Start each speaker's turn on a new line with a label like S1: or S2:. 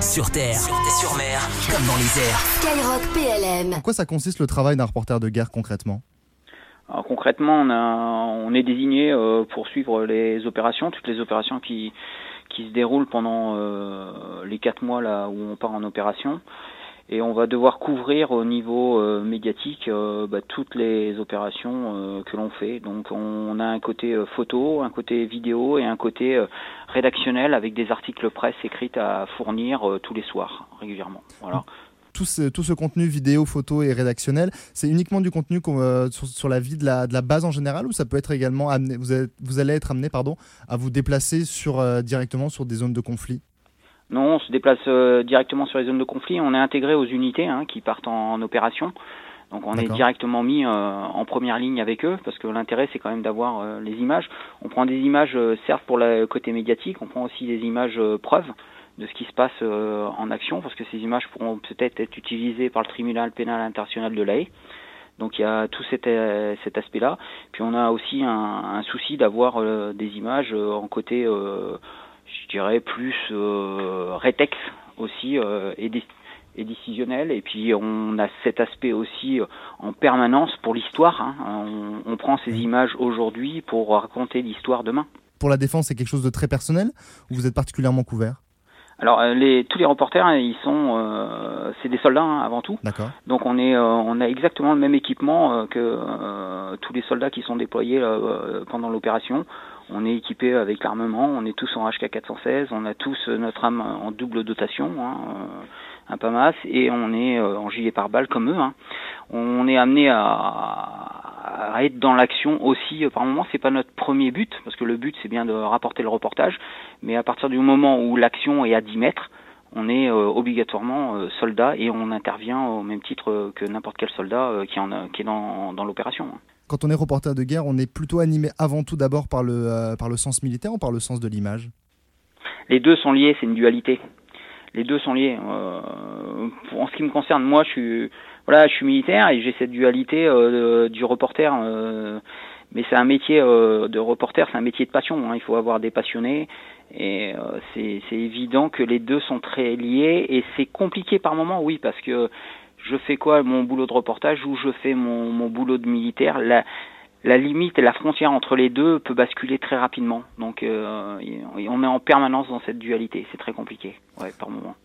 S1: Sur terre, sur mer, comme dans les airs.
S2: Skyrock PLM.
S3: En quoi ça consiste le travail d'un reporter de guerre concrètement?
S4: Alors, concrètement, on, a- on est désigné euh, pour suivre les opérations, toutes les opérations qui, qui se déroulent pendant euh, les quatre mois là où on part en opération. Et on va devoir couvrir au niveau euh, médiatique euh, bah, toutes les opérations euh, que l'on fait. Donc on a un côté photo, un côté vidéo et un côté rédactionnel avec des articles presse écrits à fournir tous les soirs régulièrement. Voilà.
S3: tout ce, contenu vidéo, photo et rédactionnel, c'est uniquement du contenu sur, la vie de la, base en général ou ça peut être également amené, vous, allez être amené pardon, à vous déplacer directement sur des zones de conflit?
S4: Non, on se déplace euh, directement sur les zones de conflit. On est intégré aux unités hein, qui partent en, en opération. Donc on est directement mis euh, en première ligne avec eux parce que l'intérêt c'est quand même d'avoir euh, les images. On prend des images certes pour le côté médiatique, on prend aussi des images preuves de ce qui se passe en action parce que ces images pourront peut-être être utilisées par le tribunal pénal international de l'AE. Donc il y a tout cet, cet aspect-là. Puis on a aussi un, un souci d'avoir euh, des images euh, en côté, euh, dirais, plus euh, rétex aussi euh, et, dé- et décisionnel. Et puis on a cet aspect aussi euh, en permanence pour l'histoire. hein. On, on prend ces images aujourd'hui pour raconter l'histoire demain.
S3: Pour la défense, c'est quelque chose de très personnel ou vous êtes particulièrement couvert?
S4: Alors euh, les, tous les reporters, hein, ils sont, euh, c'est des soldats hein, avant tout.
S3: D'accord
S4: Donc on est, euh, on a exactement le même équipement euh, que euh, tous les soldats qui sont déployés euh, pendant l'opération. On est équipé avec l'armement, on est tous en HK 416, on a tous notre arme en double dotation, hein, un PAMAS, et on est euh, en gilet pare-balles comme eux. hein. On est amené à, à être dans l'action aussi. euh, Par moment, c'est pas notre premier but, parce que le but c'est bien de rapporter le reportage, mais à partir du moment où l'action est à 10 mètres, on est euh, obligatoirement euh, soldat et on intervient au même titre euh, que n'importe quel soldat qui, en a- qui est dans, dans l'opération.
S3: Quand on est reporter de guerre, on est plutôt animé avant tout d'abord par le, par le sens militaire ou par le sens de l'image?
S4: Les deux sont liés, c'est une dualité. Les deux sont liés. Euh, en ce qui me concerne, moi, je suis, voilà, je suis militaire et j'ai cette dualité euh, du reporter. euh, mais c'est un métier euh, de reporter, c'est un métier de passion. hein. Il faut avoir des passionnés et c'est évident que les deux sont très liés et c'est compliqué par moments, oui, parce que je fais quoi? Mon boulot de reportage ou je fais mon, mon boulot de militaire? La, la limite et la frontière entre les deux peut basculer très rapidement. Donc euh, on est en permanence dans cette dualité. C'est très compliqué, ouais, par moment.